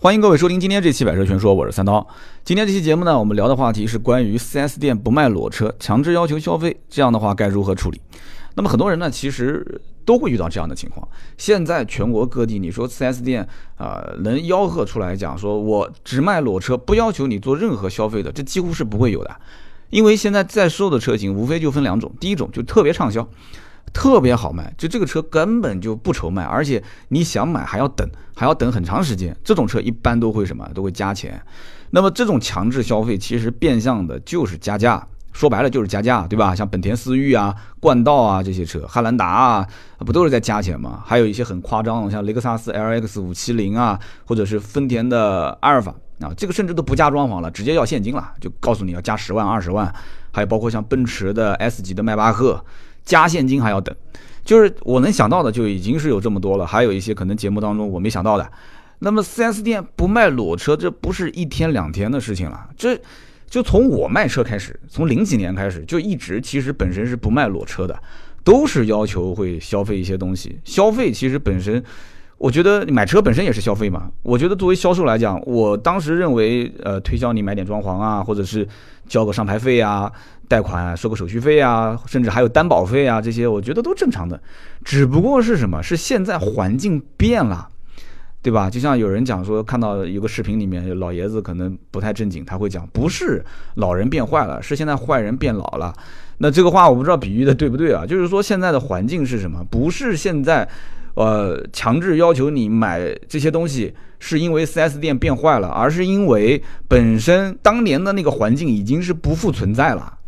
欢迎各位收听今天这期《百车全说》，我是三刀。今天这期节目呢，我们聊的话题是关于 4S 店不卖裸车，强制要求消费，这样的话该如何处理？那么很多人呢，其实都会遇到这样的情况。现在全国各地，你说 4S 店啊，能吆喝出来讲说我只卖裸车，不要求你做任何消费的，这几乎是不会有的。因为现在在售的车型无非就分两种，第一种就特别畅销。特别好卖，就这个车根本就不愁卖，而且你想买还要等，还要等很长时间。这种车一般都会什么？都会加钱。那么这种强制消费其实变相的就是加价，说白了就是加价，对吧？像本田思域啊、冠道啊这些车，汉兰达啊，不都是在加钱吗？还有一些很夸张的，像雷克萨斯 LX 五七零啊，或者是丰田的阿尔法啊，这个甚至都不加装潢了，直接要现金了，就告诉你要加十万、二十万。还有包括像奔驰的 S 级的迈巴赫。加现金还要等，就是我能想到的就已经是有这么多了，还有一些可能节目当中我没想到的。那么 4S 店不卖裸车，这不是一天两天的事情了，这就从我卖车开始，从零几年开始就一直其实本身是不卖裸车的，都是要求会消费一些东西。消费其实本身，我觉得买车本身也是消费嘛。我觉得作为销售来讲，我当时认为，呃，推销你买点装潢啊，或者是交个上牌费啊。贷款收个手续费啊，甚至还有担保费啊，这些我觉得都正常的，只不过是什么？是现在环境变了，对吧？就像有人讲说，看到有个视频里面，老爷子可能不太正经，他会讲，不是老人变坏了，是现在坏人变老了。那这个话我不知道比喻的对不对啊？就是说现在的环境是什么？不是现在，呃，强制要求你买这些东西，是因为 4S 店变坏了，而是因为本身当年的那个环境已经是不复存在了。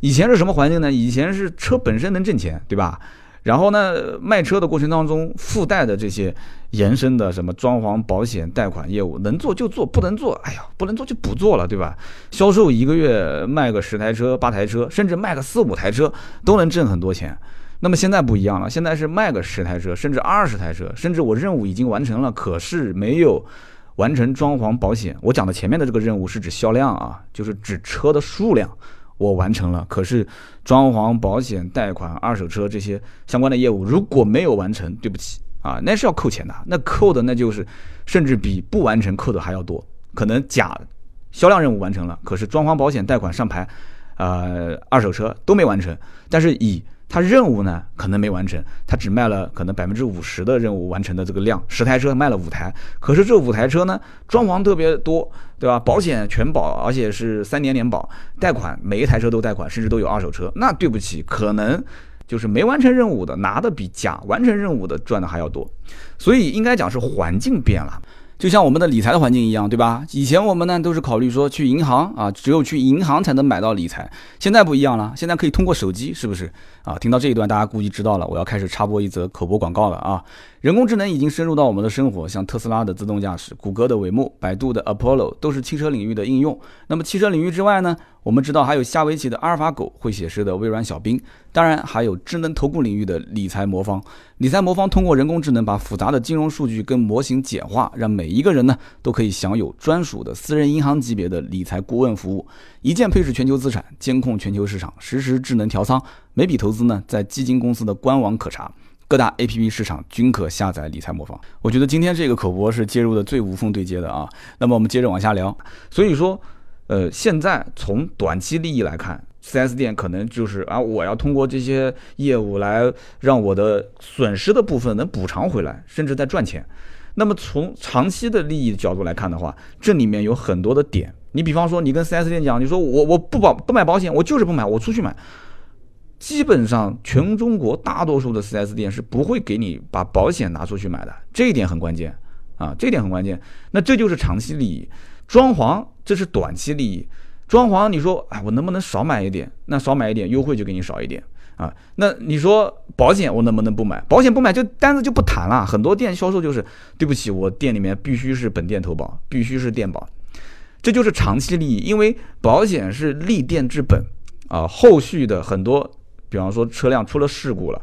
以前是什么环境呢？以前是车本身能挣钱，对吧？然后呢，卖车的过程当中附带的这些延伸的什么装潢、保险、贷款业务，能做就做，不能做，哎呀，不能做就不做了，对吧？销售一个月卖个十台车、八台车，甚至卖个四五台车，都能挣很多钱。那么现在不一样了，现在是卖个十台车，甚至二十台车，甚至我任务已经完成了，可是没有完成装潢、保险。我讲的前面的这个任务是指销量啊，就是指车的数量。我完成了，可是装潢、保险、贷款、二手车这些相关的业务如果没有完成，对不起啊，那是要扣钱的。那扣的那就是甚至比不完成扣的还要多。可能甲销量任务完成了，可是装潢、保险、贷款、上牌，呃，二手车都没完成，但是乙。他任务呢可能没完成，他只卖了可能百分之五十的任务完成的这个量，十台车卖了五台，可是这五台车呢装潢特别多，对吧？保险全保，而且是三年年保，贷款每一台车都贷款，甚至都有二手车。那对不起，可能就是没完成任务的拿的比甲完成任务的赚的还要多，所以应该讲是环境变了。就像我们的理财的环境一样，对吧？以前我们呢都是考虑说去银行啊，只有去银行才能买到理财。现在不一样了，现在可以通过手机，是不是啊？听到这一段，大家估计知道了，我要开始插播一则口播广告了啊！人工智能已经深入到我们的生活，像特斯拉的自动驾驶、谷歌的帷幕、百度的 Apollo 都是汽车领域的应用。那么汽车领域之外呢？我们知道还有下围棋的阿尔法狗，会写诗的微软小冰，当然还有智能投顾领域的理财魔方。理财魔方通过人工智能把复杂的金融数据跟模型简化，让每一个人呢都可以享有专属的私人银行级别的理财顾问服务，一键配置全球资产，监控全球市场，实时智能调仓，每笔投资呢在基金公司的官网可查，各大 APP 市场均可下载理财魔方。我觉得今天这个口播是接入的最无缝对接的啊。那么我们接着往下聊，所以说。呃，现在从短期利益来看，4S 店可能就是啊，我要通过这些业务来让我的损失的部分能补偿回来，甚至在赚钱。那么从长期的利益角度来看的话，这里面有很多的点。你比方说，你跟 4S 店讲，你说我我不保不买保险，我就是不买，我出去买。基本上全中国大多数的 4S 店是不会给你把保险拿出去买的，这一点很关键啊，这一点很关键。那这就是长期利益。装潢这是短期利益，装潢你说哎我能不能少买一点？那少买一点优惠就给你少一点啊。那你说保险我能不能不买？保险不买就单子就不谈了。很多店销售就是对不起，我店里面必须是本店投保，必须是店保，这就是长期利益。因为保险是立店之本啊，后续的很多，比方说车辆出了事故了，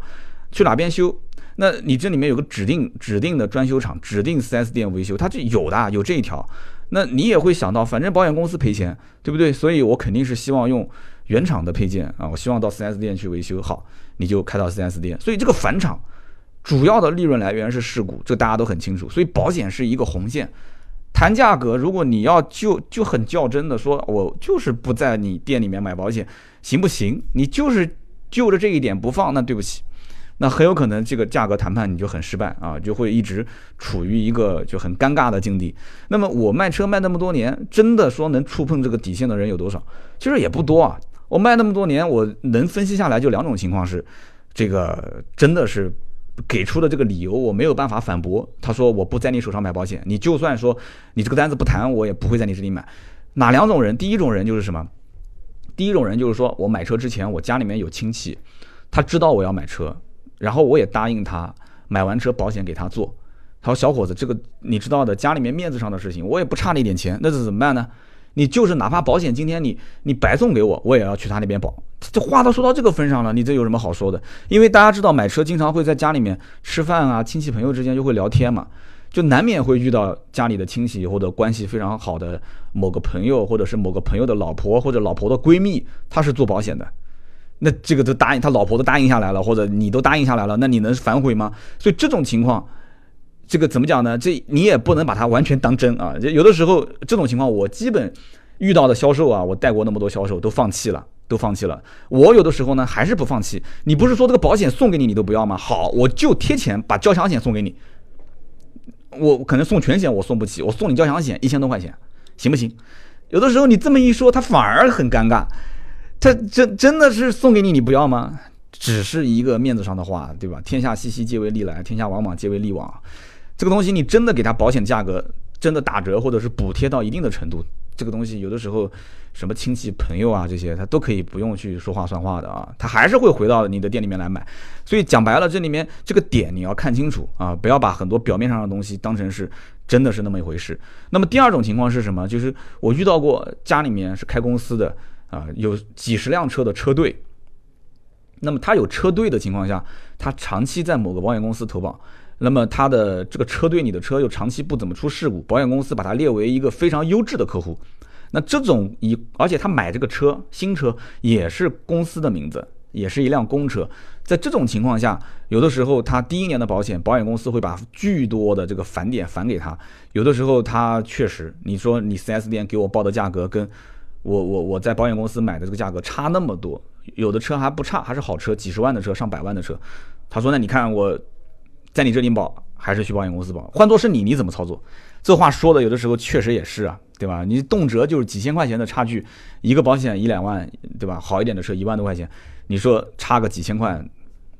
去哪边修？那你这里面有个指定指定的专修厂，指定 4S 店维修，它就有的有这一条。那你也会想到，反正保险公司赔钱，对不对？所以我肯定是希望用原厂的配件啊，我希望到 4S 店去维修好，你就开到 4S 店。所以这个返厂主要的利润来源是事故，这大家都很清楚。所以保险是一个红线，谈价格，如果你要就就很较真的说，我就是不在你店里面买保险，行不行？你就是就着这一点不放，那对不起，那很有可能这个价格谈判你就很失败啊，就会一直处于一个就很尴尬的境地。那么我卖车卖那么多年，真的说能触碰这个底线的人有多少？其实也不多啊。我卖那么多年，我能分析下来就两种情况是，这个真的是。给出的这个理由我没有办法反驳。他说我不在你手上买保险，你就算说你这个单子不谈，我也不会在你这里买。哪两种人？第一种人就是什么？第一种人就是说我买车之前，我家里面有亲戚，他知道我要买车，然后我也答应他买完车保险给他做。他说小伙子，这个你知道的，家里面面子上的事情，我也不差那点钱，那是怎么办呢？你就是哪怕保险今天你你白送给我，我也要去他那边保。这话都说到这个份上了，你这有什么好说的？因为大家知道买车经常会在家里面吃饭啊，亲戚朋友之间就会聊天嘛，就难免会遇到家里的亲戚或者关系非常好的某个朋友，或者是某个朋友的老婆或者老婆的闺蜜，她是做保险的，那这个都答应他老婆都答应下来了，或者你都答应下来了，那你能反悔吗？所以这种情况。这个怎么讲呢？这你也不能把它完全当真啊！有的时候这种情况，我基本遇到的销售啊，我带过那么多销售都放弃了，都放弃了。我有的时候呢还是不放弃。你不是说这个保险送给你你都不要吗？好，我就贴钱把交强险送给你。我可能送全险我送不起，我送你交强险一千多块钱，行不行？有的时候你这么一说，他反而很尴尬。他真真的是送给你，你不要吗？只是一个面子上的话，对吧？天下熙熙皆为利来，天下往往皆为利往。这个东西你真的给他保险价格真的打折或者是补贴到一定的程度，这个东西有的时候什么亲戚朋友啊这些他都可以不用去说话算话的啊，他还是会回到你的店里面来买。所以讲白了，这里面这个点你要看清楚啊，不要把很多表面上的东西当成是真的是那么一回事。那么第二种情况是什么？就是我遇到过家里面是开公司的啊，有几十辆车的车队，那么他有车队的情况下，他长期在某个保险公司投保。那么他的这个车队，你的车又长期不怎么出事故，保险公司把它列为一个非常优质的客户。那这种以，而且他买这个车新车也是公司的名字，也是一辆公车。在这种情况下，有的时候他第一年的保险，保险公司会把巨多的这个返点返给他。有的时候他确实，你说你 4S 店给我报的价格，跟我我我在保险公司买的这个价格差那么多，有的车还不差，还是好车，几十万的车，上百万的车。他说，那你看我。在你这里保还是去保险公司保？换做是你，你怎么操作？这话说的有的时候确实也是啊，对吧？你动辄就是几千块钱的差距，一个保险一两万，对吧？好一点的车一万多块钱，你说差个几千块，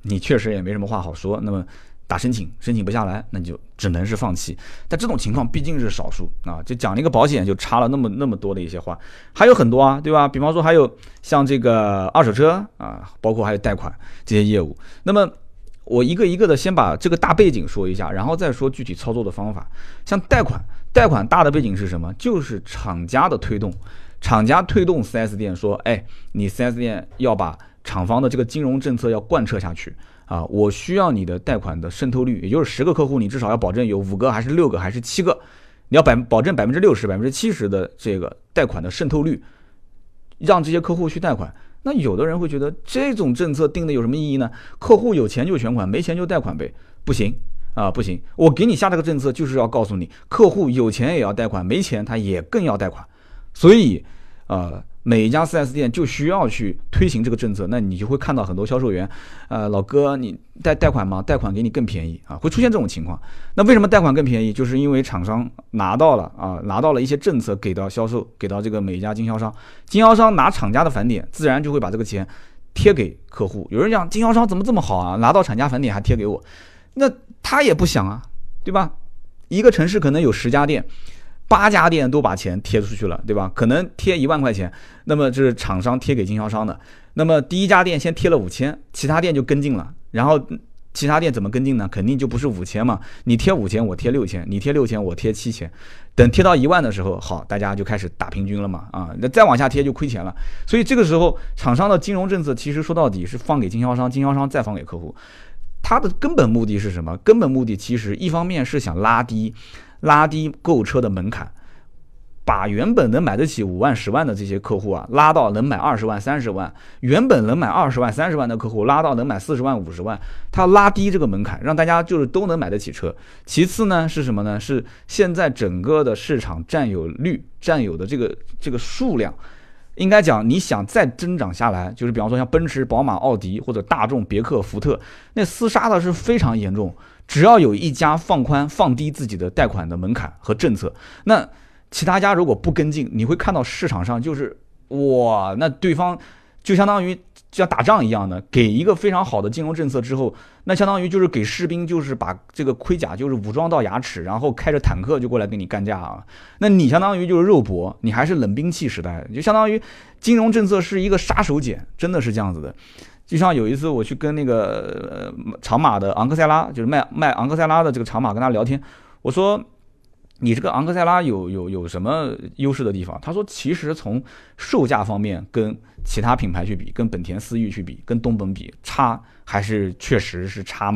你确实也没什么话好说。那么打申请申请不下来，那你就只能是放弃。但这种情况毕竟是少数啊，就讲了一个保险就差了那么那么多的一些话，还有很多啊，对吧？比方说还有像这个二手车啊，包括还有贷款这些业务，那么。我一个一个的先把这个大背景说一下，然后再说具体操作的方法。像贷款，贷款大的背景是什么？就是厂家的推动，厂家推动 4S 店说，哎，你 4S 店要把厂方的这个金融政策要贯彻下去啊，我需要你的贷款的渗透率，也就是十个客户，你至少要保证有五个还是六个还是七个，你要百保证百分之六十、百分之七十的这个贷款的渗透率，让这些客户去贷款。那有的人会觉得这种政策定的有什么意义呢？客户有钱就全款，没钱就贷款呗？不行啊，不行！我给你下这个政策就是要告诉你，客户有钱也要贷款，没钱他也更要贷款。所以，呃。每一家 4S 店就需要去推行这个政策，那你就会看到很多销售员，呃，老哥，你贷贷款吗？贷款给你更便宜啊，会出现这种情况。那为什么贷款更便宜？就是因为厂商拿到了啊，拿到了一些政策给到销售，给到这个每一家经销商，经销商拿厂家的返点，自然就会把这个钱贴给客户。有人讲经销商怎么这么好啊？拿到厂家返点还贴给我，那他也不想啊，对吧？一个城市可能有十家店。八家店都把钱贴出去了，对吧？可能贴一万块钱，那么这是厂商贴给经销商的。那么第一家店先贴了五千，其他店就跟进了。然后其他店怎么跟进呢？肯定就不是五千嘛，你贴五千，我贴六千，你贴六千，我贴七千。等贴到一万的时候，好，大家就开始打平均了嘛。啊，那再往下贴就亏钱了。所以这个时候，厂商的金融政策其实说到底是放给经销商，经销商再放给客户。它的根本目的是什么？根本目的其实一方面是想拉低。拉低购车的门槛，把原本能买得起五万、十万的这些客户啊，拉到能买二十万、三十万；原本能买二十万、三十万的客户，拉到能买四十万、五十万。他拉低这个门槛，让大家就是都能买得起车。其次呢，是什么呢？是现在整个的市场占有率、占有的这个这个数量，应该讲，你想再增长下来，就是比方说像奔驰、宝马、奥迪或者大众、别克、福特，那厮杀的是非常严重。只要有一家放宽、放低自己的贷款的门槛和政策，那。其他家如果不跟进，你会看到市场上就是哇，那对方就相当于像打仗一样的，给一个非常好的金融政策之后，那相当于就是给士兵就是把这个盔甲就是武装到牙齿，然后开着坦克就过来跟你干架啊。那你相当于就是肉搏，你还是冷兵器时代，就相当于金融政策是一个杀手锏，真的是这样子的。就像有一次我去跟那个长马的昂克赛拉，就是卖卖昂克赛拉的这个长马跟他聊天，我说。你这个昂克赛拉有有有什么优势的地方？他说，其实从售价方面跟其他品牌去比，跟本田思域去比，跟东本比，差还是确实是差，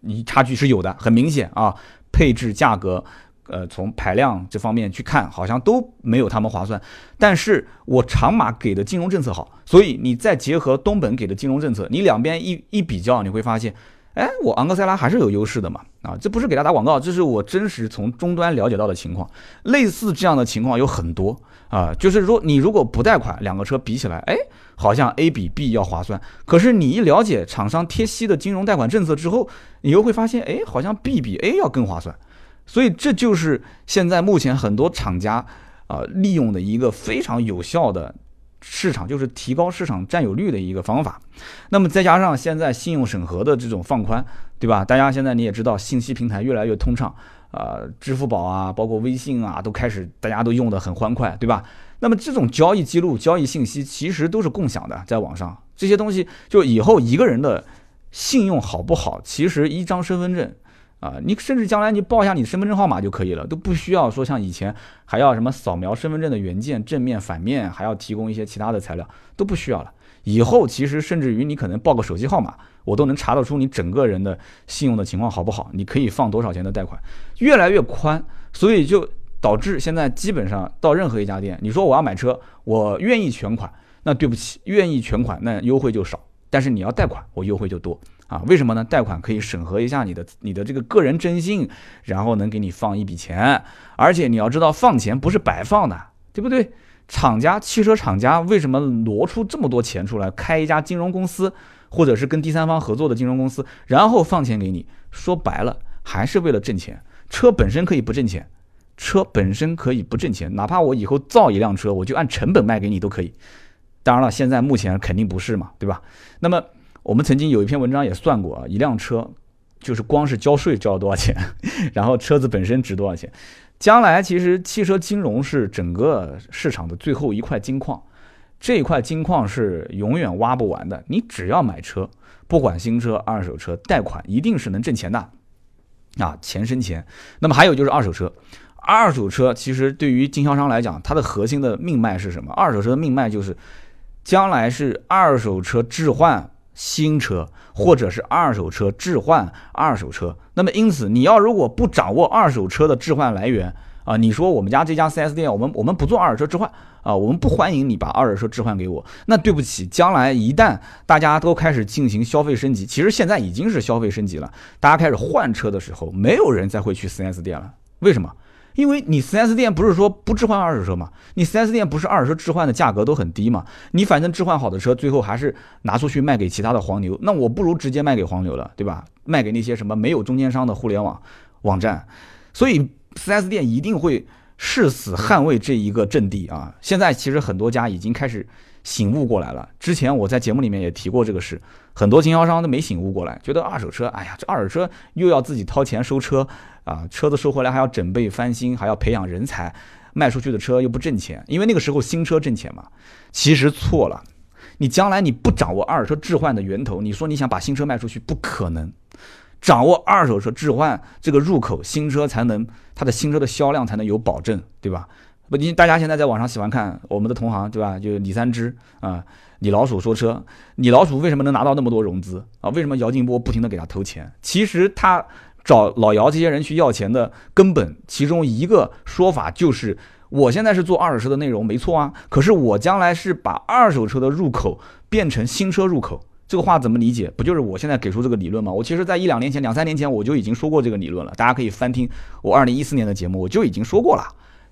你差距是有的，很明显啊。配置、价格，呃，从排量这方面去看，好像都没有他们划算。但是我长马给的金融政策好，所以你再结合东本给的金融政策，你两边一一比较，你会发现。哎，我昂克赛拉还是有优势的嘛？啊，这不是给他打广告，这是我真实从终端了解到的情况。类似这样的情况有很多啊，就是说你如果不贷款，两个车比起来，哎，好像 A 比 B 要划算。可是你一了解厂商贴息的金融贷款政策之后，你又会发现，哎，好像 B 比 A 要更划算。所以这就是现在目前很多厂家啊利用的一个非常有效的。市场就是提高市场占有率的一个方法，那么再加上现在信用审核的这种放宽，对吧？大家现在你也知道，信息平台越来越通畅，啊，支付宝啊，包括微信啊，都开始大家都用的很欢快，对吧？那么这种交易记录、交易信息其实都是共享的，在网上这些东西，就以后一个人的信用好不好，其实一张身份证。啊，你甚至将来你报一下你的身份证号码就可以了，都不需要说像以前还要什么扫描身份证的原件正面、反面，还要提供一些其他的材料，都不需要了。以后其实甚至于你可能报个手机号码，我都能查得出你整个人的信用的情况好不好，你可以放多少钱的贷款，越来越宽，所以就导致现在基本上到任何一家店，你说我要买车，我愿意全款，那对不起，愿意全款那优惠就少，但是你要贷款，我优惠就多。啊，为什么呢？贷款可以审核一下你的你的这个个人征信，然后能给你放一笔钱，而且你要知道放钱不是白放的，对不对？厂家汽车厂家为什么挪出这么多钱出来开一家金融公司，或者是跟第三方合作的金融公司，然后放钱给你？说白了还是为了挣钱。车本身可以不挣钱，车本身可以不挣钱，哪怕我以后造一辆车，我就按成本卖给你都可以。当然了，现在目前肯定不是嘛，对吧？那么。我们曾经有一篇文章也算过啊，一辆车就是光是交税交了多少钱，然后车子本身值多少钱。将来其实汽车金融是整个市场的最后一块金矿，这一块金矿是永远挖不完的。你只要买车，不管新车、二手车，贷款一定是能挣钱的啊，钱生钱。那么还有就是二手车，二手车其实对于经销商来讲，它的核心的命脉是什么？二手车的命脉就是将来是二手车置换。新车或者是二手车置换二手车，那么因此你要如果不掌握二手车的置换来源啊，你说我们家这家 4S 店，我们我们不做二手车置换啊，我们不欢迎你把二手车置换给我，那对不起，将来一旦大家都开始进行消费升级，其实现在已经是消费升级了，大家开始换车的时候，没有人再会去 4S 店了，为什么？因为你 4S 店不是说不置换二手车吗？你 4S 店不是二手车置换的价格都很低吗？你反正置换好的车，最后还是拿出去卖给其他的黄牛，那我不如直接卖给黄牛了，对吧？卖给那些什么没有中间商的互联网网站。所以 4S 店一定会誓死捍卫这一个阵地啊！现在其实很多家已经开始醒悟过来了。之前我在节目里面也提过这个事，很多经销商都没醒悟过来，觉得二手车，哎呀，这二手车又要自己掏钱收车。啊，车子收回来还要准备翻新，还要培养人才，卖出去的车又不挣钱，因为那个时候新车挣钱嘛。其实错了，你将来你不掌握二手车置换的源头，你说你想把新车卖出去，不可能。掌握二手车置换这个入口，新车才能它的新车的销量才能有保证，对吧？不，你大家现在在网上喜欢看我们的同行，对吧？就李三枝啊，李老鼠说车，李老鼠为什么能拿到那么多融资啊？为什么姚劲波不停的给他投钱？其实他。找老姚这些人去要钱的根本，其中一个说法就是，我现在是做二手车的内容，没错啊，可是我将来是把二手车的入口变成新车入口。这个话怎么理解？不就是我现在给出这个理论吗？我其实，在一两年前、两三年前，我就已经说过这个理论了。大家可以翻听我二零一四年的节目，我就已经说过了，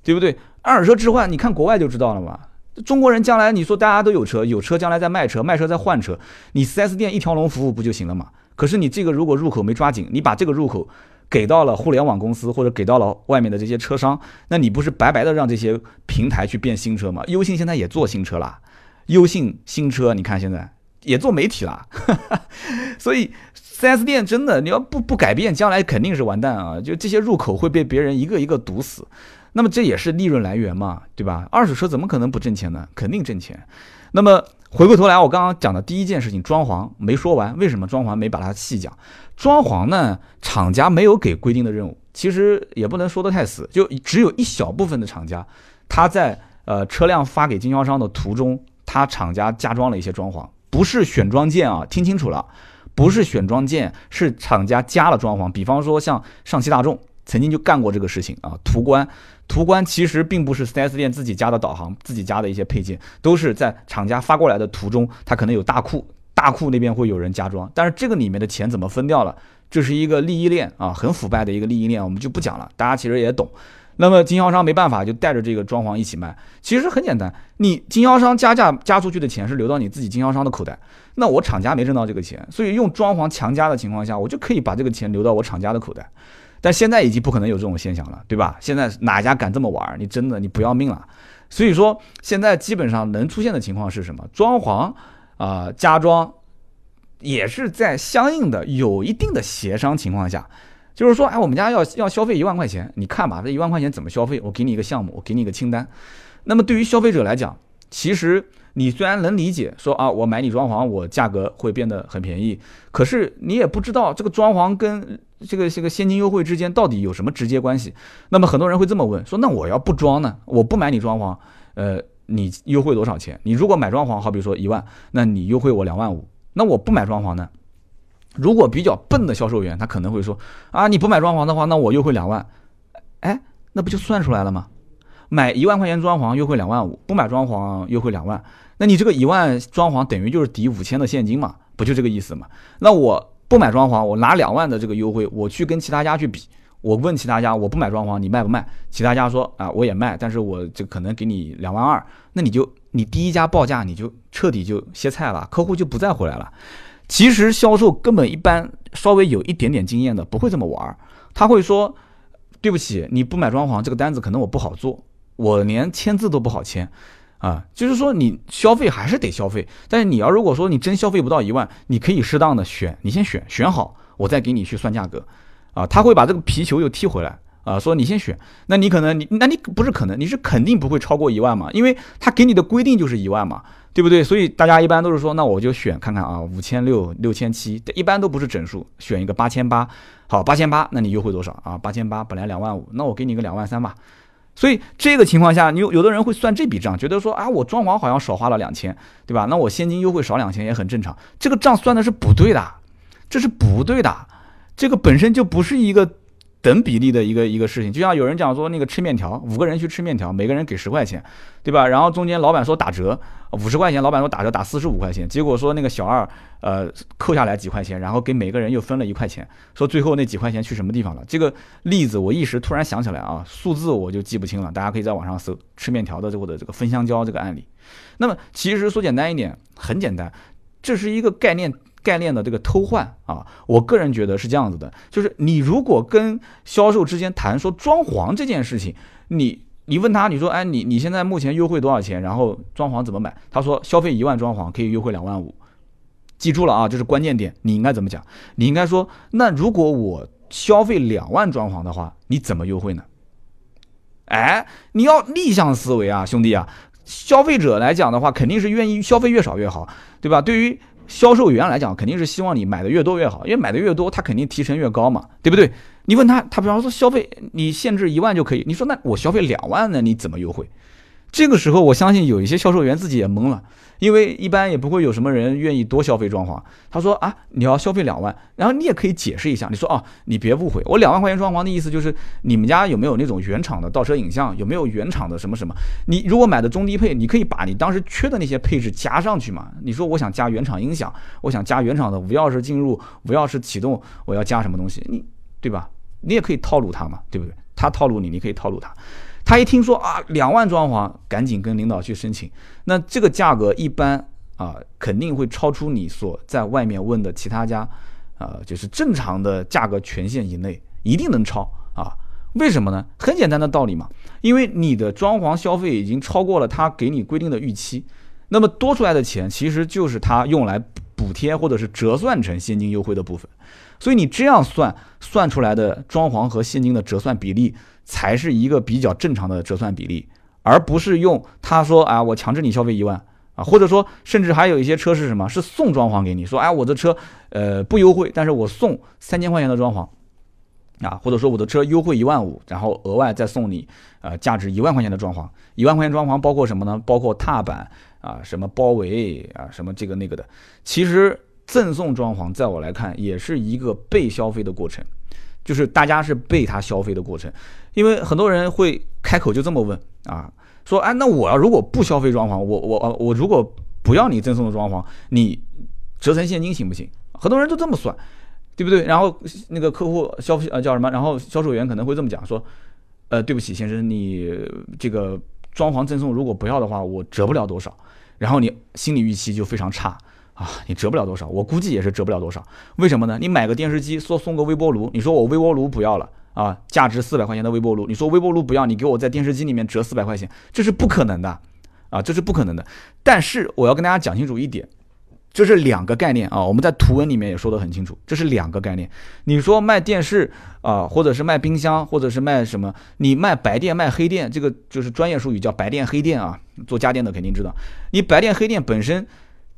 对不对？二手车置换，你看国外就知道了嘛。中国人将来你说大家都有车，有车将来在卖车，卖车在换车，你 4S 店一条龙服务不就行了嘛？可是你这个如果入口没抓紧，你把这个入口给到了互联网公司或者给到了外面的这些车商，那你不是白白的让这些平台去变新车吗？优信现在也做新车了，优信新车，你看现在。也做媒体了，所以 4S 店真的你要不不改变，将来肯定是完蛋啊！就这些入口会被别人一个一个堵死，那么这也是利润来源嘛，对吧？二手车怎么可能不挣钱呢？肯定挣钱。那么回过头来，我刚刚讲的第一件事情，装潢没说完，为什么装潢没把它细讲？装潢呢，厂家没有给规定的任务，其实也不能说得太死，就只有一小部分的厂家，他在呃车辆发给经销商的途中，他厂家加装了一些装潢。不是选装件啊，听清楚了，不是选装件，是厂家加了装潢。比方说像上汽大众曾经就干过这个事情啊。途观，途观其实并不是 4S 店自己加的导航，自己加的一些配件，都是在厂家发过来的途中，它可能有大库，大库那边会有人加装。但是这个里面的钱怎么分掉了？这是一个利益链啊，很腐败的一个利益链，我们就不讲了，大家其实也懂。那么经销商没办法，就带着这个装潢一起卖。其实很简单，你经销商加价加出去的钱是流到你自己经销商的口袋，那我厂家没挣到这个钱，所以用装潢强加的情况下，我就可以把这个钱流到我厂家的口袋。但现在已经不可能有这种现象了，对吧？现在哪家敢这么玩？你真的你不要命了。所以说现在基本上能出现的情况是什么？装潢啊，加装也是在相应的有一定的协商情况下。就是说，哎，我们家要要消费一万块钱，你看吧，这一万块钱怎么消费？我给你一个项目，我给你一个清单。那么对于消费者来讲，其实你虽然能理解说啊，我买你装潢，我价格会变得很便宜，可是你也不知道这个装潢跟这个这个现金优惠之间到底有什么直接关系。那么很多人会这么问，说那我要不装呢？我不买你装潢，呃，你优惠多少钱？你如果买装潢，好比说一万，那你优惠我两万五。那我不买装潢呢？如果比较笨的销售员，他可能会说：“啊，你不买装潢的话，那我优惠两万。”哎，那不就算出来了吗？买一万块钱装潢优惠两万五，不买装潢优惠两万，那你这个一万装潢等于就是抵五千的现金嘛？不就这个意思嘛？那我不买装潢，我拿两万的这个优惠，我去跟其他家去比，我问其他家我不买装潢，你卖不卖？其他家说啊，我也卖，但是我就可能给你两万二，那你就你第一家报价你就彻底就歇菜了，客户就不再回来了。其实销售根本一般，稍微有一点点经验的不会这么玩儿，他会说：“对不起，你不买装潢，这个单子可能我不好做，我连签字都不好签。”啊，就是说你消费还是得消费，但是你要如果说你真消费不到一万，你可以适当的选，你先选选好，我再给你去算价格。啊，他会把这个皮球又踢回来啊，说你先选，那你可能你那你不是可能，你是肯定不会超过一万嘛，因为他给你的规定就是一万嘛。对不对？所以大家一般都是说，那我就选看看啊，五千六、六千七，一般都不是整数，选一个八千八。好，八千八，那你优惠多少啊？八千八本来两万五，那我给你个两万三吧。所以这个情况下，你有有的人会算这笔账，觉得说啊，我装潢好像少花了两千，对吧？那我现金优惠少两千也很正常。这个账算的是不对的，这是不对的，这个本身就不是一个。等比例的一个一个事情，就像有人讲说那个吃面条，五个人去吃面条，每个人给十块钱，对吧？然后中间老板说打折，五十块钱，老板说打折打四十五块钱，结果说那个小二呃扣下来几块钱，然后给每个人又分了一块钱，说最后那几块钱去什么地方了？这个例子我一时突然想起来啊，数字我就记不清了，大家可以在网上搜吃面条的这个的这个分香蕉这个案例。那么其实说简单一点，很简单，这是一个概念。概念的这个偷换啊，我个人觉得是这样子的，就是你如果跟销售之间谈说装潢这件事情，你你问他，你说，哎，你你现在目前优惠多少钱？然后装潢怎么买？他说消费一万装潢可以优惠两万五，记住了啊，这是关键点。你应该怎么讲？你应该说，那如果我消费两万装潢的话，你怎么优惠呢？哎，你要逆向思维啊，兄弟啊，消费者来讲的话，肯定是愿意消费越少越好，对吧？对于销售员来讲，肯定是希望你买的越多越好，因为买的越多，他肯定提成越高嘛，对不对？你问他，他比方说消费，你限制一万就可以，你说那我消费两万呢，你怎么优惠？这个时候，我相信有一些销售员自己也懵了。因为一般也不会有什么人愿意多消费装潢。他说啊，你要消费两万，然后你也可以解释一下，你说哦，你别误会，我两万块钱装潢的意思就是你们家有没有那种原厂的倒车影像，有没有原厂的什么什么？你如果买的中低配，你可以把你当时缺的那些配置加上去嘛。你说我想加原厂音响，我想加原厂的无钥匙进入、无钥匙启动，我要加什么东西？你对吧？你也可以套路他嘛，对不对？他套路你，你可以套路他。他一听说啊，两万装潢，赶紧跟领导去申请。那这个价格一般啊，肯定会超出你所在外面问的其他家，啊，就是正常的价格权限以内，一定能超啊。为什么呢？很简单的道理嘛，因为你的装潢消费已经超过了他给你规定的预期，那么多出来的钱其实就是他用来补贴或者是折算成现金优惠的部分。所以你这样算算出来的装潢和现金的折算比例。才是一个比较正常的折算比例，而不是用他说啊，我强制你消费一万啊，或者说甚至还有一些车是什么，是送装潢给你，说哎，我的车呃不优惠，但是我送三千块钱的装潢啊，或者说我的车优惠一万五，然后额外再送你呃价值一万块钱的装潢，一万块钱装潢包括什么呢？包括踏板啊，什么包围啊，什么这个那个的。其实赠送装潢，在我来看也是一个被消费的过程。就是大家是被他消费的过程，因为很多人会开口就这么问啊，说哎，那我要如果不消费装潢，我我我如果不要你赠送的装潢，你折成现金行不行？很多人都这么算，对不对？然后那个客户消费呃叫什么？然后销售员可能会这么讲说，呃，对不起先生，你这个装潢赠送如果不要的话，我折不了多少。然后你心理预期就非常差。啊，你折不了多少，我估计也是折不了多少。为什么呢？你买个电视机，说送个微波炉，你说我微波炉不要了啊，价值四百块钱的微波炉，你说微波炉不要，你给我在电视机里面折四百块钱，这是不可能的啊，这是不可能的。但是我要跟大家讲清楚一点，这是两个概念啊，我们在图文里面也说得很清楚，这是两个概念。你说卖电视啊，或者是卖冰箱，或者是卖什么，你卖白电卖黑电，这个就是专业术语叫白电黑电啊，做家电的肯定知道，你白电黑电本身。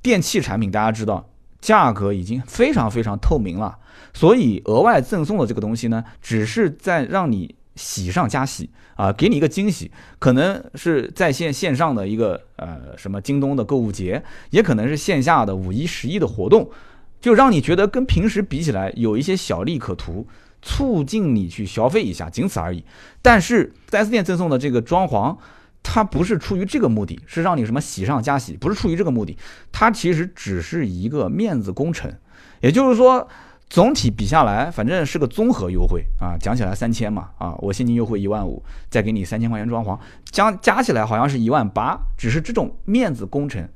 电器产品大家知道，价格已经非常非常透明了，所以额外赠送的这个东西呢，只是在让你喜上加喜啊，给你一个惊喜，可能是在线线上的一个呃什么京东的购物节，也可能是线下的五一十一的活动，就让你觉得跟平时比起来有一些小利可图，促进你去消费一下，仅此而已。但是 4S 店赠送的这个装潢。它不是出于这个目的，是让你什么喜上加喜，不是出于这个目的，它其实只是一个面子工程。也就是说，总体比下来，反正是个综合优惠啊，讲起来三千嘛，啊，我现金优惠一万五，再给你三千块钱装潢，加加起来好像是一万八，只是这种面子工程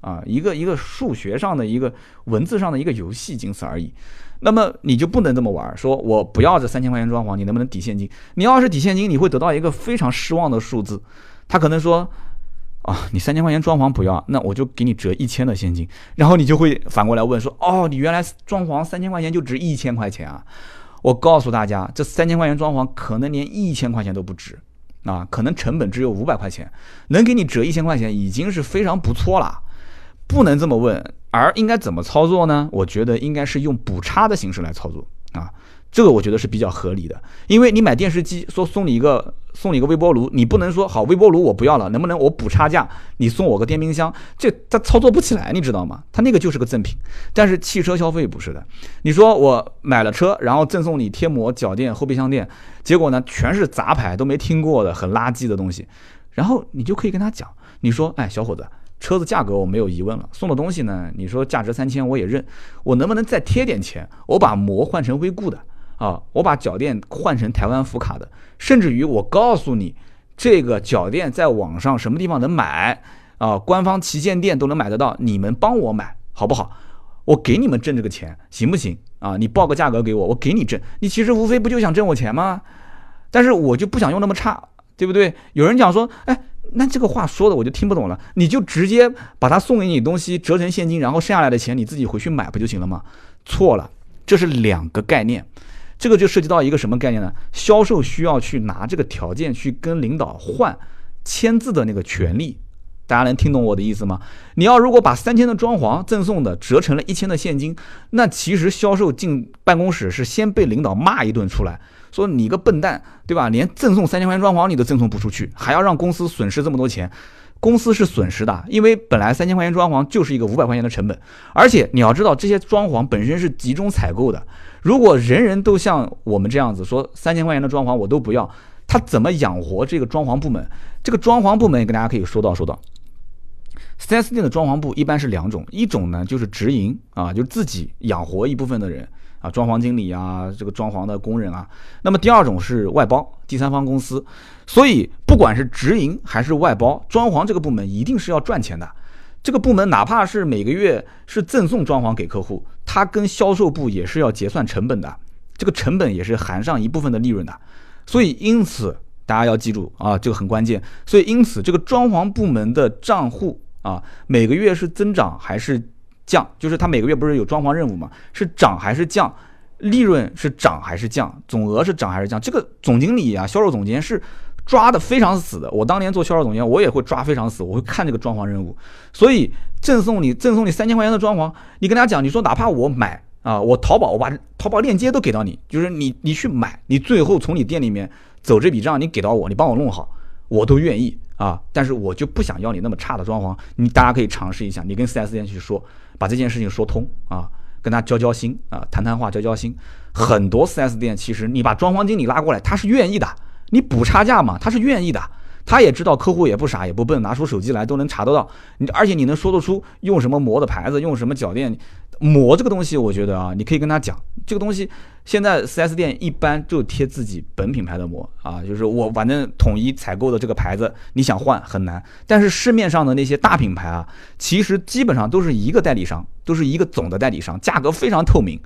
啊，一个一个数学上的一个文字上的一个游戏，仅此而已。那么你就不能这么玩，说我不要这三千块钱装潢，你能不能抵现金？你要是抵现金，你会得到一个非常失望的数字。他可能说，啊，你三千块钱装潢不要，那我就给你折一千的现金，然后你就会反过来问说，哦，你原来装潢三千块钱就值一千块钱啊？我告诉大家，这三千块钱装潢可能连一千块钱都不值，啊，可能成本只有五百块钱，能给你折一千块钱已经是非常不错了，不能这么问，而应该怎么操作呢？我觉得应该是用补差的形式来操作啊。这个我觉得是比较合理的，因为你买电视机说送你一个送你一个微波炉，你不能说好微波炉我不要了，能不能我补差价，你送我个电冰箱，这它操作不起来，你知道吗？它那个就是个赠品，但是汽车消费不是的，你说我买了车，然后赠送你贴膜、脚垫、后备箱垫，结果呢全是杂牌，都没听过的，很垃圾的东西，然后你就可以跟他讲，你说，哎，小伙子，车子价格我没有疑问了，送的东西呢，你说价值三千我也认，我能不能再贴点钱，我把膜换成微固的？啊，我把脚垫换成台湾福卡的，甚至于我告诉你，这个脚垫在网上什么地方能买啊？官方旗舰店都能买得到，你们帮我买好不好？我给你们挣这个钱行不行？啊，你报个价格给我，我给你挣。你其实无非不就想挣我钱吗？但是我就不想用那么差，对不对？有人讲说，哎，那这个话说的我就听不懂了，你就直接把他送给你东西折成现金，然后剩下来的钱你自己回去买不就行了吗？错了，这是两个概念。这个就涉及到一个什么概念呢？销售需要去拿这个条件去跟领导换签字的那个权利，大家能听懂我的意思吗？你要如果把三千的装潢赠送的折成了一千的现金，那其实销售进办公室是先被领导骂一顿出来，说你个笨蛋，对吧？连赠送三千块钱装潢你都赠送不出去，还要让公司损失这么多钱，公司是损失的，因为本来三千块钱装潢就是一个五百块钱的成本，而且你要知道这些装潢本身是集中采购的，如果人人都像我们这样子说三千块钱的装潢我都不要，他怎么养活这个装潢部门？这个装潢部门跟大家可以说到说到。4S 店的装潢部一般是两种，一种呢就是直营啊，就自己养活一部分的人啊，装潢经理啊，这个装潢的工人啊。那么第二种是外包，第三方公司。所以不管是直营还是外包，装潢这个部门一定是要赚钱的。这个部门哪怕是每个月是赠送装潢给客户，它跟销售部也是要结算成本的，这个成本也是含上一部分的利润的。所以因此大家要记住啊，这个很关键。所以因此这个装潢部门的账户。啊，每个月是增长还是降？就是他每个月不是有装潢任务吗？是涨还是降？利润是涨还是降？总额是涨还是降？这个总经理啊，销售总监是抓的非常死的。我当年做销售总监，我也会抓非常死，我会看这个装潢任务。所以赠送你赠送你三千块钱的装潢，你跟他讲，你说哪怕我买啊，我淘宝我把淘宝链接都给到你，就是你你去买，你最后从你店里面走这笔账，你给到我，你帮我弄好，我都愿意。啊！但是我就不想要你那么差的装潢，你大家可以尝试一下，你跟 4S 店去说，把这件事情说通啊，跟他交交心啊，谈谈话，交交心。很多 4S 店其实你把装潢经理拉过来，他是愿意的，你补差价嘛，他是愿意的，他也知道客户也不傻也不笨，拿出手机来都能查得到，你而且你能说得出用什么膜的牌子，用什么脚垫。膜这个东西，我觉得啊，你可以跟他讲，这个东西现在 4S 店一般就贴自己本品牌的膜啊，就是我反正统一采购的这个牌子，你想换很难。但是市面上的那些大品牌啊，其实基本上都是一个代理商，都是一个总的代理商，价格非常透明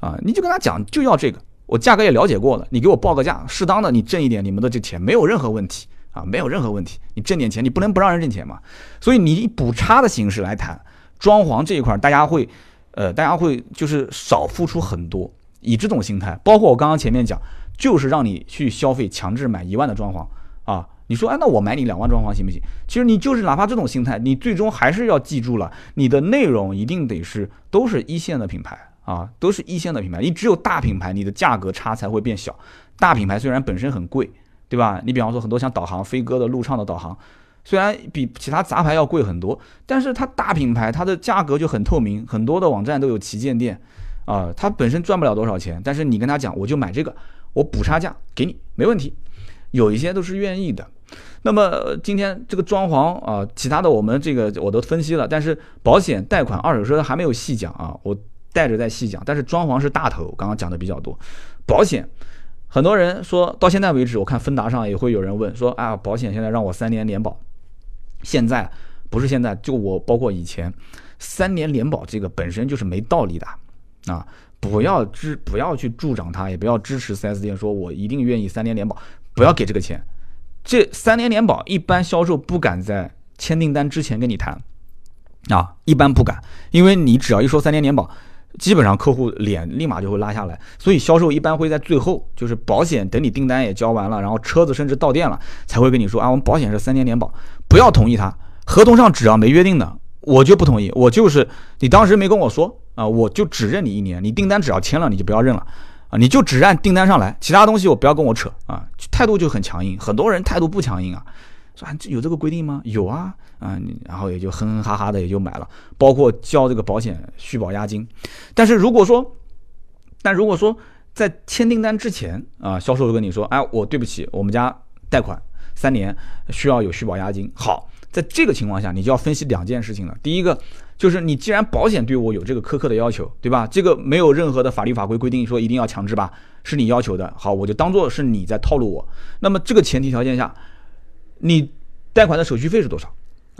啊，你就跟他讲就要这个，我价格也了解过了，你给我报个价，适当的你挣一点你们的这钱没有任何问题啊，没有任何问题，你挣点钱你不能不让人挣钱嘛，所以你以补差的形式来谈装潢这一块，大家会。呃，大家会就是少付出很多，以这种心态，包括我刚刚前面讲，就是让你去消费，强制买一万的装潢啊，你说，哎，那我买你两万装潢行不行？其实你就是哪怕这种心态，你最终还是要记住了，你的内容一定得是都是一线的品牌啊，都是一线的品牌，你只有大品牌，你的价格差才会变小。大品牌虽然本身很贵，对吧？你比方说很多像导航，飞鸽的、路畅的导航。虽然比其他杂牌要贵很多，但是它大品牌，它的价格就很透明，很多的网站都有旗舰店，啊，它本身赚不了多少钱，但是你跟他讲，我就买这个，我补差价给你，没问题，有一些都是愿意的。那么今天这个装潢啊，其他的我们这个我都分析了，但是保险、贷款、二手车还没有细讲啊，我带着再细讲。但是装潢是大头，刚刚讲的比较多，保险，很多人说到现在为止，我看芬达上也会有人问说啊，保险现在让我三年联保。现在不是现在，就我包括以前，三年联保这个本身就是没道理的啊！不要支，不要去助长它，也不要支持 4S 店说我一定愿意三年联保，不要给这个钱。这三年联保一般销售不敢在签订单之前跟你谈啊，一般不敢，因为你只要一说三年联保。基本上客户脸立马就会拉下来，所以销售一般会在最后，就是保险等你订单也交完了，然后车子甚至到店了，才会跟你说啊，我们保险是三年联保，不要同意他。合同上只要没约定的，我就不同意。我就是你当时没跟我说啊，我就只认你一年。你订单只要签了，你就不要认了啊，你就只按订单上来，其他东西我不要跟我扯啊，态度就很强硬。很多人态度不强硬啊。说啊，有这个规定吗？有啊，啊，你然后也就哼哼哈哈的也就买了，包括交这个保险续保押金。但是如果说，但如果说在签订单之前啊，销售就跟你说，哎，我对不起，我们家贷款三年需要有续保押金。好，在这个情况下，你就要分析两件事情了。第一个就是你既然保险对我有这个苛刻的要求，对吧？这个没有任何的法律法规规定说一定要强制吧，是你要求的。好，我就当做是你在套路我。那么这个前提条件下。你贷款的手续费是多少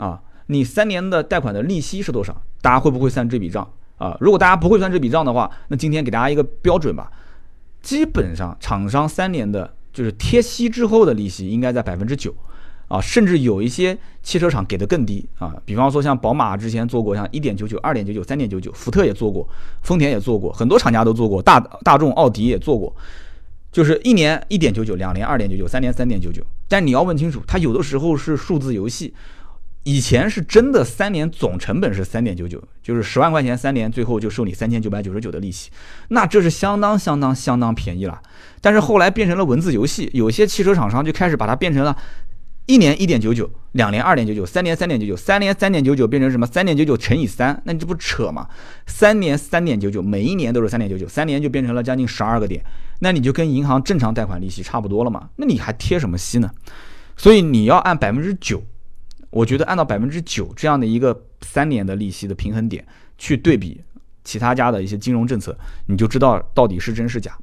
啊？你三年的贷款的利息是多少？大家会不会算这笔账啊？如果大家不会算这笔账的话，那今天给大家一个标准吧。基本上厂商三年的就是贴息之后的利息应该在百分之九啊，甚至有一些汽车厂给的更低啊。比方说像宝马之前做过，像一点九九、二点九九、三点九九，福特也做过，丰田也做过，很多厂家都做过，大大众、奥迪也做过。就是一年一点九九，两年二点九九，三年三点九九。但你要问清楚，它有的时候是数字游戏，以前是真的三年总成本是三点九九，就是十万块钱三年，最后就收你三千九百九十九的利息，那这是相当相当相当便宜了。但是后来变成了文字游戏，有些汽车厂商就开始把它变成了一年一点九九，两年二点九九，三年三点九九，三年三点九九变成什么？三点九九乘以三，那你这不扯吗？三年三点九九，每一年都是三点九九，三年就变成了将近十二个点，那你就跟银行正常贷款利息差不多了嘛？那你还贴什么息呢？所以你要按百分之九。我觉得按照百分之九这样的一个三年的利息的平衡点去对比其他家的一些金融政策，你就知道到底是真是假，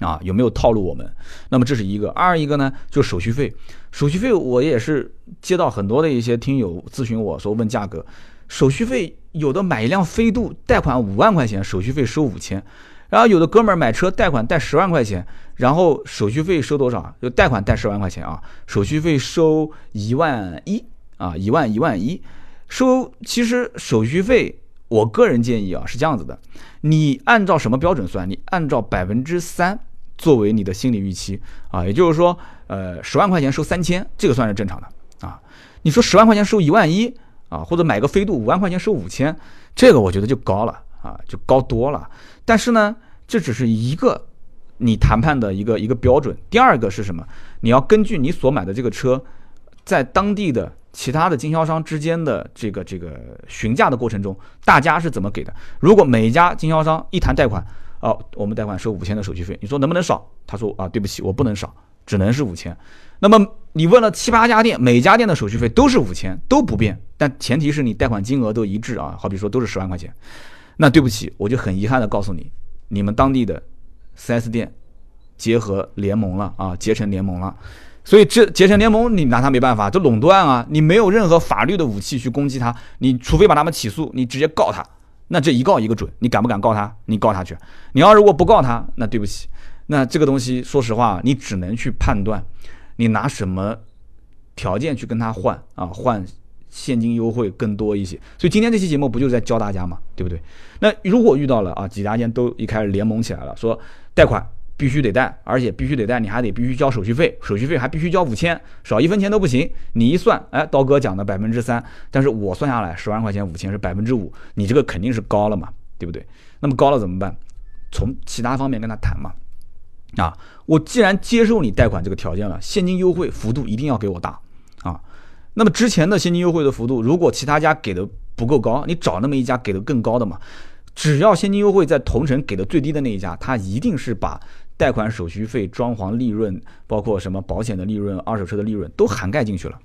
啊，有没有套路我们？那么这是一个，二一个呢，就手续费。手续费我也是接到很多的一些听友咨询我说问价格，手续费有的买一辆飞度贷款五万块钱，手续费收五千，然后有的哥们儿买车贷款贷十万块钱。然后手续费收多少？就贷款贷十万块钱啊，手续费收一万一啊，一万一万一，收。其实手续费，我个人建议啊是这样子的，你按照什么标准算？你按照百分之三作为你的心理预期啊，也就是说，呃，十万块钱收三千，这个算是正常的啊。你说十万块钱收一万一啊，或者买个飞度五万块钱收五千，这个我觉得就高了啊，就高多了。但是呢，这只是一个。你谈判的一个一个标准，第二个是什么？你要根据你所买的这个车，在当地的其他的经销商之间的这个这个询价的过程中，大家是怎么给的？如果每一家经销商一谈贷款，哦，我们贷款收五千的手续费，你说能不能少？他说啊，对不起，我不能少，只能是五千。那么你问了七八家店，每家店的手续费都是五千，都不变，但前提是你贷款金额都一致啊，好比说都是十万块钱，那对不起，我就很遗憾的告诉你，你们当地的。4S 店结合联盟了啊，结成联盟了，所以这结成联盟你拿他没办法，这垄断啊，你没有任何法律的武器去攻击他，你除非把他们起诉，你直接告他，那这一告一个准，你敢不敢告他？你告他去，你要如果不告他，那对不起，那这个东西说实话，你只能去判断，你拿什么条件去跟他换啊，换。现金优惠更多一些，所以今天这期节目不就在教大家嘛，对不对？那如果遇到了啊，几家店都一开始联盟起来了，说贷款必须得贷，而且必须得贷，你还得必须交手续费，手续费还必须交五千，少一分钱都不行。你一算，哎，刀哥讲的百分之三，但是我算下来十万块钱五千是百分之五，你这个肯定是高了嘛，对不对？那么高了怎么办？从其他方面跟他谈嘛。啊，我既然接受你贷款这个条件了，现金优惠幅度一定要给我大啊。那么之前的现金优惠的幅度，如果其他家给的不够高，你找那么一家给的更高的嘛？只要现金优惠在同城给的最低的那一家，他一定是把贷款手续费、装潢利润，包括什么保险的利润、二手车的利润都涵盖进去了。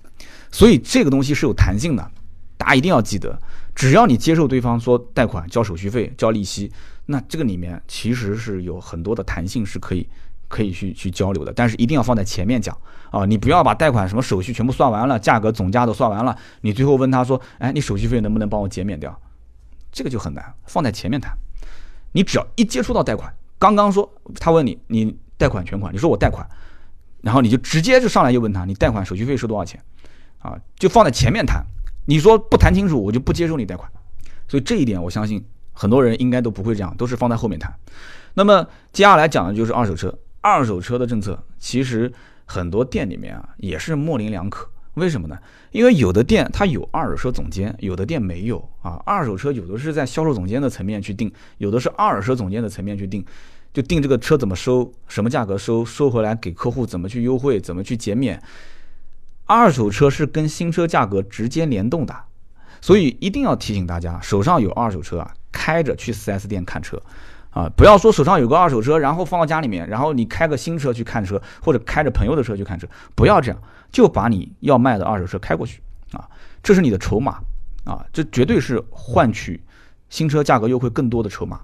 所以这个东西是有弹性的，大家一定要记得，只要你接受对方说贷款交手续费、交利息，那这个里面其实是有很多的弹性是可以。可以去去交流的，但是一定要放在前面讲啊！你不要把贷款什么手续全部算完了，价格总价都算完了，你最后问他说：“哎，你手续费能不能帮我减免掉？”这个就很难，放在前面谈。你只要一接触到贷款，刚刚说他问你，你贷款全款，你说我贷款，然后你就直接就上来就问他，你贷款手续费收多少钱？啊，就放在前面谈。你说不谈清楚，我就不接受你贷款。所以这一点，我相信很多人应该都不会这样，都是放在后面谈。那么接下来讲的就是二手车。二手车的政策其实很多店里面啊也是模棱两可，为什么呢？因为有的店它有二手车总监，有的店没有啊。二手车有的是在销售总监的层面去定，有的是二手车总监的层面去定，就定这个车怎么收，什么价格收，收回来给客户怎么去优惠，怎么去减免。二手车是跟新车价格直接联动的，所以一定要提醒大家，手上有二手车啊，开着去 4S 店看车。啊，不要说手上有个二手车，然后放到家里面，然后你开个新车去看车，或者开着朋友的车去看车，不要这样，就把你要卖的二手车开过去啊，这是你的筹码啊，这绝对是换取新车价格优惠更多的筹码。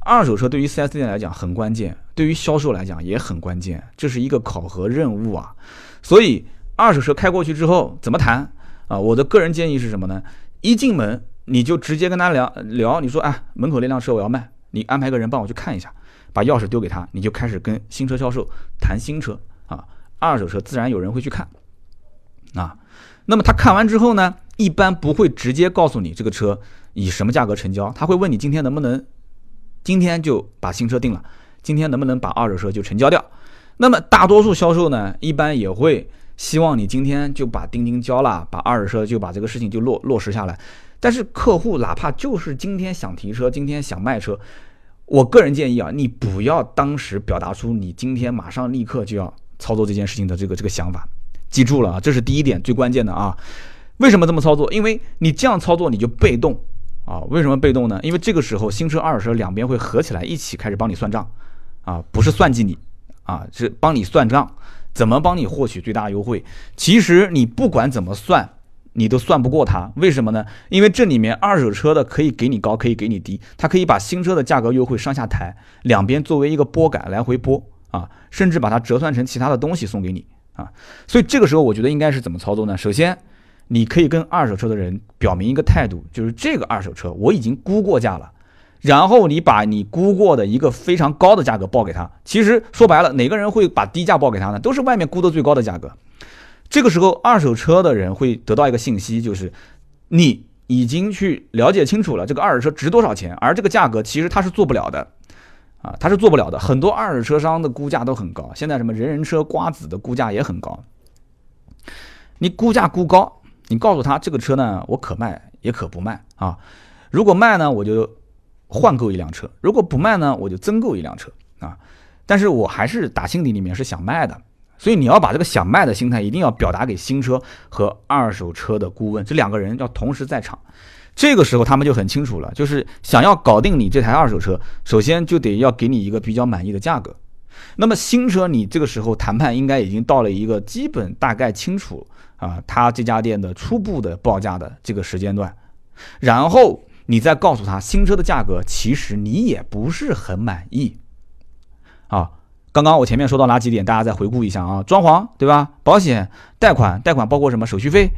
二手车对于 4S 店来讲很关键，对于销售来讲也很关键，这是一个考核任务啊。所以二手车开过去之后怎么谈啊？我的个人建议是什么呢？一进门你就直接跟他聊聊，你说哎，门口那辆车我要卖。你安排个人帮我去看一下，把钥匙丢给他，你就开始跟新车销售谈新车啊，二手车自然有人会去看啊。那么他看完之后呢，一般不会直接告诉你这个车以什么价格成交，他会问你今天能不能今天就把新车定了，今天能不能把二手车就成交掉。那么大多数销售呢，一般也会希望你今天就把钉钉交了，把二手车就把这个事情就落落实下来。但是客户哪怕就是今天想提车，今天想卖车，我个人建议啊，你不要当时表达出你今天马上立刻就要操作这件事情的这个这个想法。记住了啊，这是第一点最关键的啊。为什么这么操作？因为你这样操作你就被动啊。为什么被动呢？因为这个时候新车、二手车两边会合起来一起开始帮你算账啊，不是算计你啊，是帮你算账，怎么帮你获取最大优惠？其实你不管怎么算，你都算不过他。为什么呢？因为这里面二手车的可以给你高，可以给你低，它可以把新车的价格优惠上下抬，两边作为一个拨杆来回拨啊，甚至把它折算成其他的东西送给你啊。所以这个时候我觉得应该是怎么操作呢？首先。你可以跟二手车的人表明一个态度，就是这个二手车我已经估过价了，然后你把你估过的一个非常高的价格报给他。其实说白了，哪个人会把低价报给他呢？都是外面估的最高的价格。这个时候，二手车的人会得到一个信息，就是你已经去了解清楚了这个二手车值多少钱，而这个价格其实他是做不了的，啊，他是做不了的。很多二手车商的估价都很高，现在什么人人车、瓜子的估价也很高，你估价估高。你告诉他这个车呢，我可卖也可不卖啊。如果卖呢，我就换购一辆车；如果不卖呢，我就增购一辆车啊。但是我还是打心底里面是想卖的，所以你要把这个想卖的心态一定要表达给新车和二手车的顾问，这两个人要同时在场。这个时候他们就很清楚了，就是想要搞定你这台二手车，首先就得要给你一个比较满意的价格。那么新车你这个时候谈判应该已经到了一个基本大概清楚。啊，他这家店的初步的报价的这个时间段，然后你再告诉他新车的价格，其实你也不是很满意。啊，刚刚我前面说到哪几点，大家再回顾一下啊，装潢对吧？保险、贷款，贷款包括什么手续费？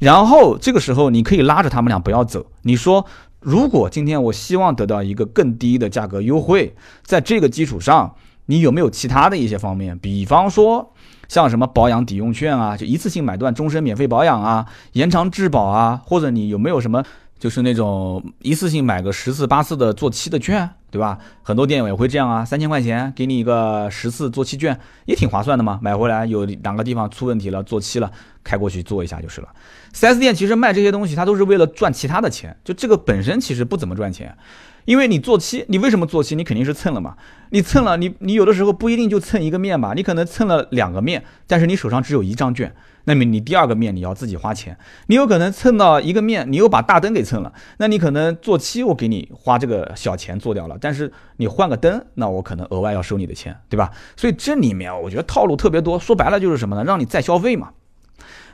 然后这个时候你可以拉着他们俩不要走，你说如果今天我希望得到一个更低的价格优惠，在这个基础上，你有没有其他的一些方面？比方说。像什么保养抵用券啊，就一次性买断终身免费保养啊，延长质保啊，或者你有没有什么就是那种一次性买个十次八次的做漆的券，对吧？很多店也会这样啊，三千块钱给你一个十次做漆券，也挺划算的嘛。买回来有两个地方出问题了，做漆了，开过去做一下就是了。4S 店其实卖这些东西，它都是为了赚其他的钱，就这个本身其实不怎么赚钱。因为你做漆，你为什么做漆？你肯定是蹭了嘛。你蹭了，你你有的时候不一定就蹭一个面吧，你可能蹭了两个面，但是你手上只有一张券，那么你第二个面你要自己花钱。你有可能蹭到一个面，你又把大灯给蹭了，那你可能做漆我给你花这个小钱做掉了，但是你换个灯，那我可能额外要收你的钱，对吧？所以这里面我觉得套路特别多，说白了就是什么呢？让你再消费嘛。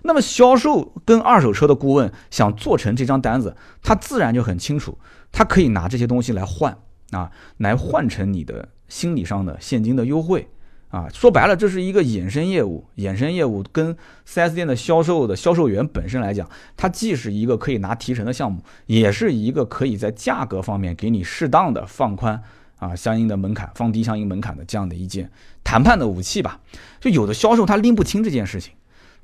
那么销售跟二手车的顾问想做成这张单子，他自然就很清楚。他可以拿这些东西来换啊，来换成你的心理上的现金的优惠啊。说白了，这是一个衍生业务。衍生业务跟 4S 店的销售的销售员本身来讲，它既是一个可以拿提成的项目，也是一个可以在价格方面给你适当的放宽啊相应的门槛，放低相应门槛的这样的一件谈判的武器吧。就有的销售他拎不清这件事情。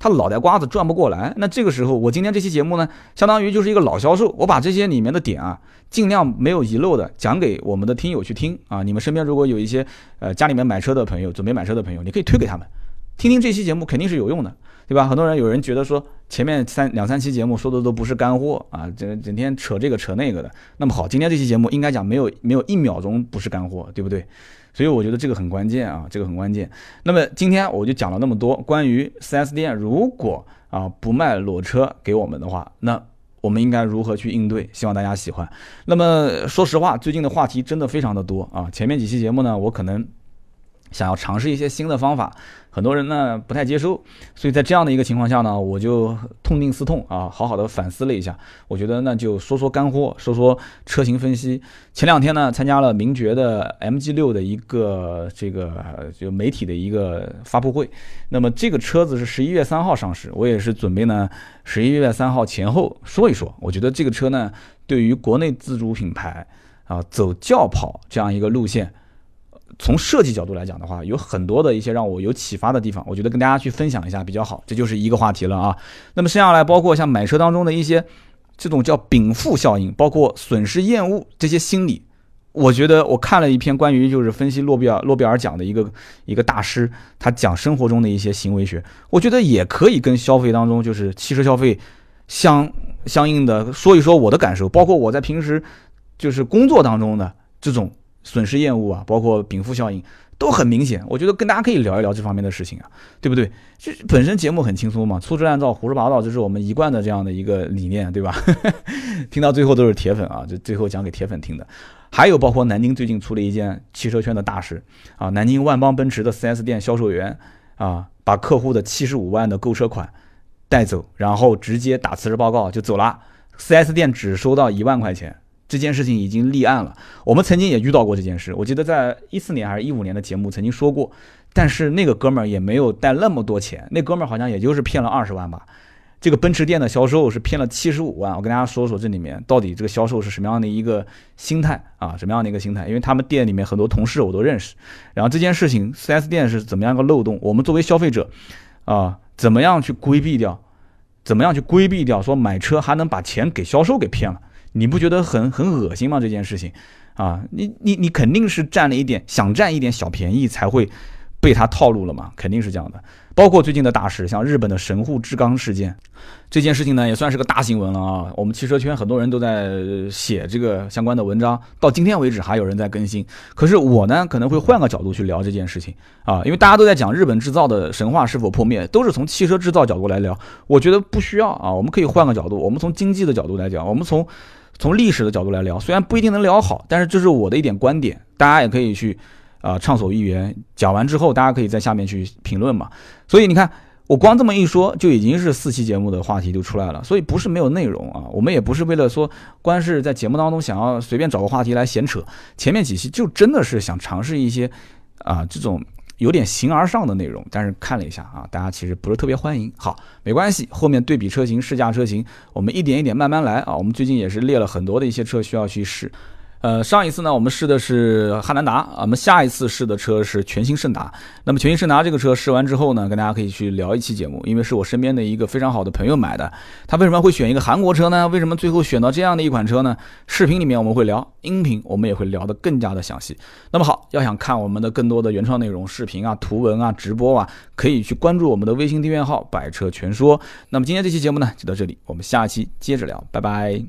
他脑袋瓜子转不过来，那这个时候我今天这期节目呢，相当于就是一个老销售，我把这些里面的点啊，尽量没有遗漏的讲给我们的听友去听啊。你们身边如果有一些呃家里面买车的朋友，准备买车的朋友，你可以推给他们，听听这期节目肯定是有用的，对吧？很多人有人觉得说前面三两三期节目说的都不是干货啊，整整天扯这个扯那个的。那么好，今天这期节目应该讲没有没有一秒钟不是干货，对不对？所以我觉得这个很关键啊，这个很关键。那么今天我就讲了那么多关于 4S 店，如果啊不卖裸车给我们的话，那我们应该如何去应对？希望大家喜欢。那么说实话，最近的话题真的非常的多啊。前面几期节目呢，我可能想要尝试一些新的方法。很多人呢不太接受，所以在这样的一个情况下呢，我就痛定思痛啊，好好的反思了一下。我觉得那就说说干货，说说车型分析。前两天呢，参加了名爵的 MG 六的一个这个就媒体的一个发布会。那么这个车子是十一月三号上市，我也是准备呢十一月三号前后说一说。我觉得这个车呢，对于国内自主品牌啊走轿跑这样一个路线。从设计角度来讲的话，有很多的一些让我有启发的地方，我觉得跟大家去分享一下比较好。这就是一个话题了啊。那么剩下来，包括像买车当中的一些这种叫禀赋效应，包括损失厌恶这些心理，我觉得我看了一篇关于就是分析诺贝尔诺贝尔奖的一个一个大师，他讲生活中的一些行为学，我觉得也可以跟消费当中就是汽车消费相相应的说一说我的感受，包括我在平时就是工作当中的这种损失厌恶啊，包括禀赋效应。都很明显，我觉得跟大家可以聊一聊这方面的事情啊，对不对？这本身节目很轻松嘛，粗制滥造、胡说八道，这是我们一贯的这样的一个理念，对吧？听到最后都是铁粉啊，就最后讲给铁粉听的。还有包括南京最近出了一件汽车圈的大事啊，南京万邦奔驰的 4S 店销售员啊，把客户的七十五万的购车款带走，然后直接打辞职报告就走了，4S 店只收到一万块钱。这件事情已经立案了，我们曾经也遇到过这件事。我记得在一四年还是一五年的节目曾经说过，但是那个哥们儿也没有带那么多钱，那哥们儿好像也就是骗了二十万吧。这个奔驰店的销售是骗了七十五万。我跟大家说说这里面到底这个销售是什么样的一个心态啊，什么样的一个心态？因为他们店里面很多同事我都认识。然后这件事情，4S 店是怎么样一个漏洞？我们作为消费者啊，怎么样去规避掉？怎么样去规避掉？说买车还能把钱给销售给骗了？你不觉得很很恶心吗？这件事情，啊，你你你肯定是占了一点，想占一点小便宜才会被他套路了嘛，肯定是这样的。包括最近的大事，像日本的神户制钢事件，这件事情呢也算是个大新闻了啊。我们汽车圈很多人都在写这个相关的文章，到今天为止还有人在更新。可是我呢可能会换个角度去聊这件事情啊，因为大家都在讲日本制造的神话是否破灭，都是从汽车制造角度来聊。我觉得不需要啊，我们可以换个角度，我们从经济的角度来讲，我们从。从历史的角度来聊，虽然不一定能聊好，但是这是我的一点观点，大家也可以去啊畅所欲言。讲完之后，大家可以在下面去评论嘛。所以你看，我光这么一说，就已经是四期节目的话题就出来了。所以不是没有内容啊，我们也不是为了说光是在节目当中想要随便找个话题来闲扯。前面几期就真的是想尝试一些啊这种。有点形而上的内容，但是看了一下啊，大家其实不是特别欢迎。好，没关系，后面对比车型、试驾车型，我们一点一点慢慢来啊。我们最近也是列了很多的一些车需要去试。呃，上一次呢，我们试的是汉兰达啊，我们下一次试的车是全新胜达。那么全新胜达这个车试完之后呢，跟大家可以去聊一期节目，因为是我身边的一个非常好的朋友买的。他为什么会选一个韩国车呢？为什么最后选到这样的一款车呢？视频里面我们会聊，音频我们也会聊得更加的详细。那么好，要想看我们的更多的原创内容、视频啊、图文啊、直播啊，可以去关注我们的微信订阅号“百车全说”。那么今天这期节目呢，就到这里，我们下期接着聊，拜拜。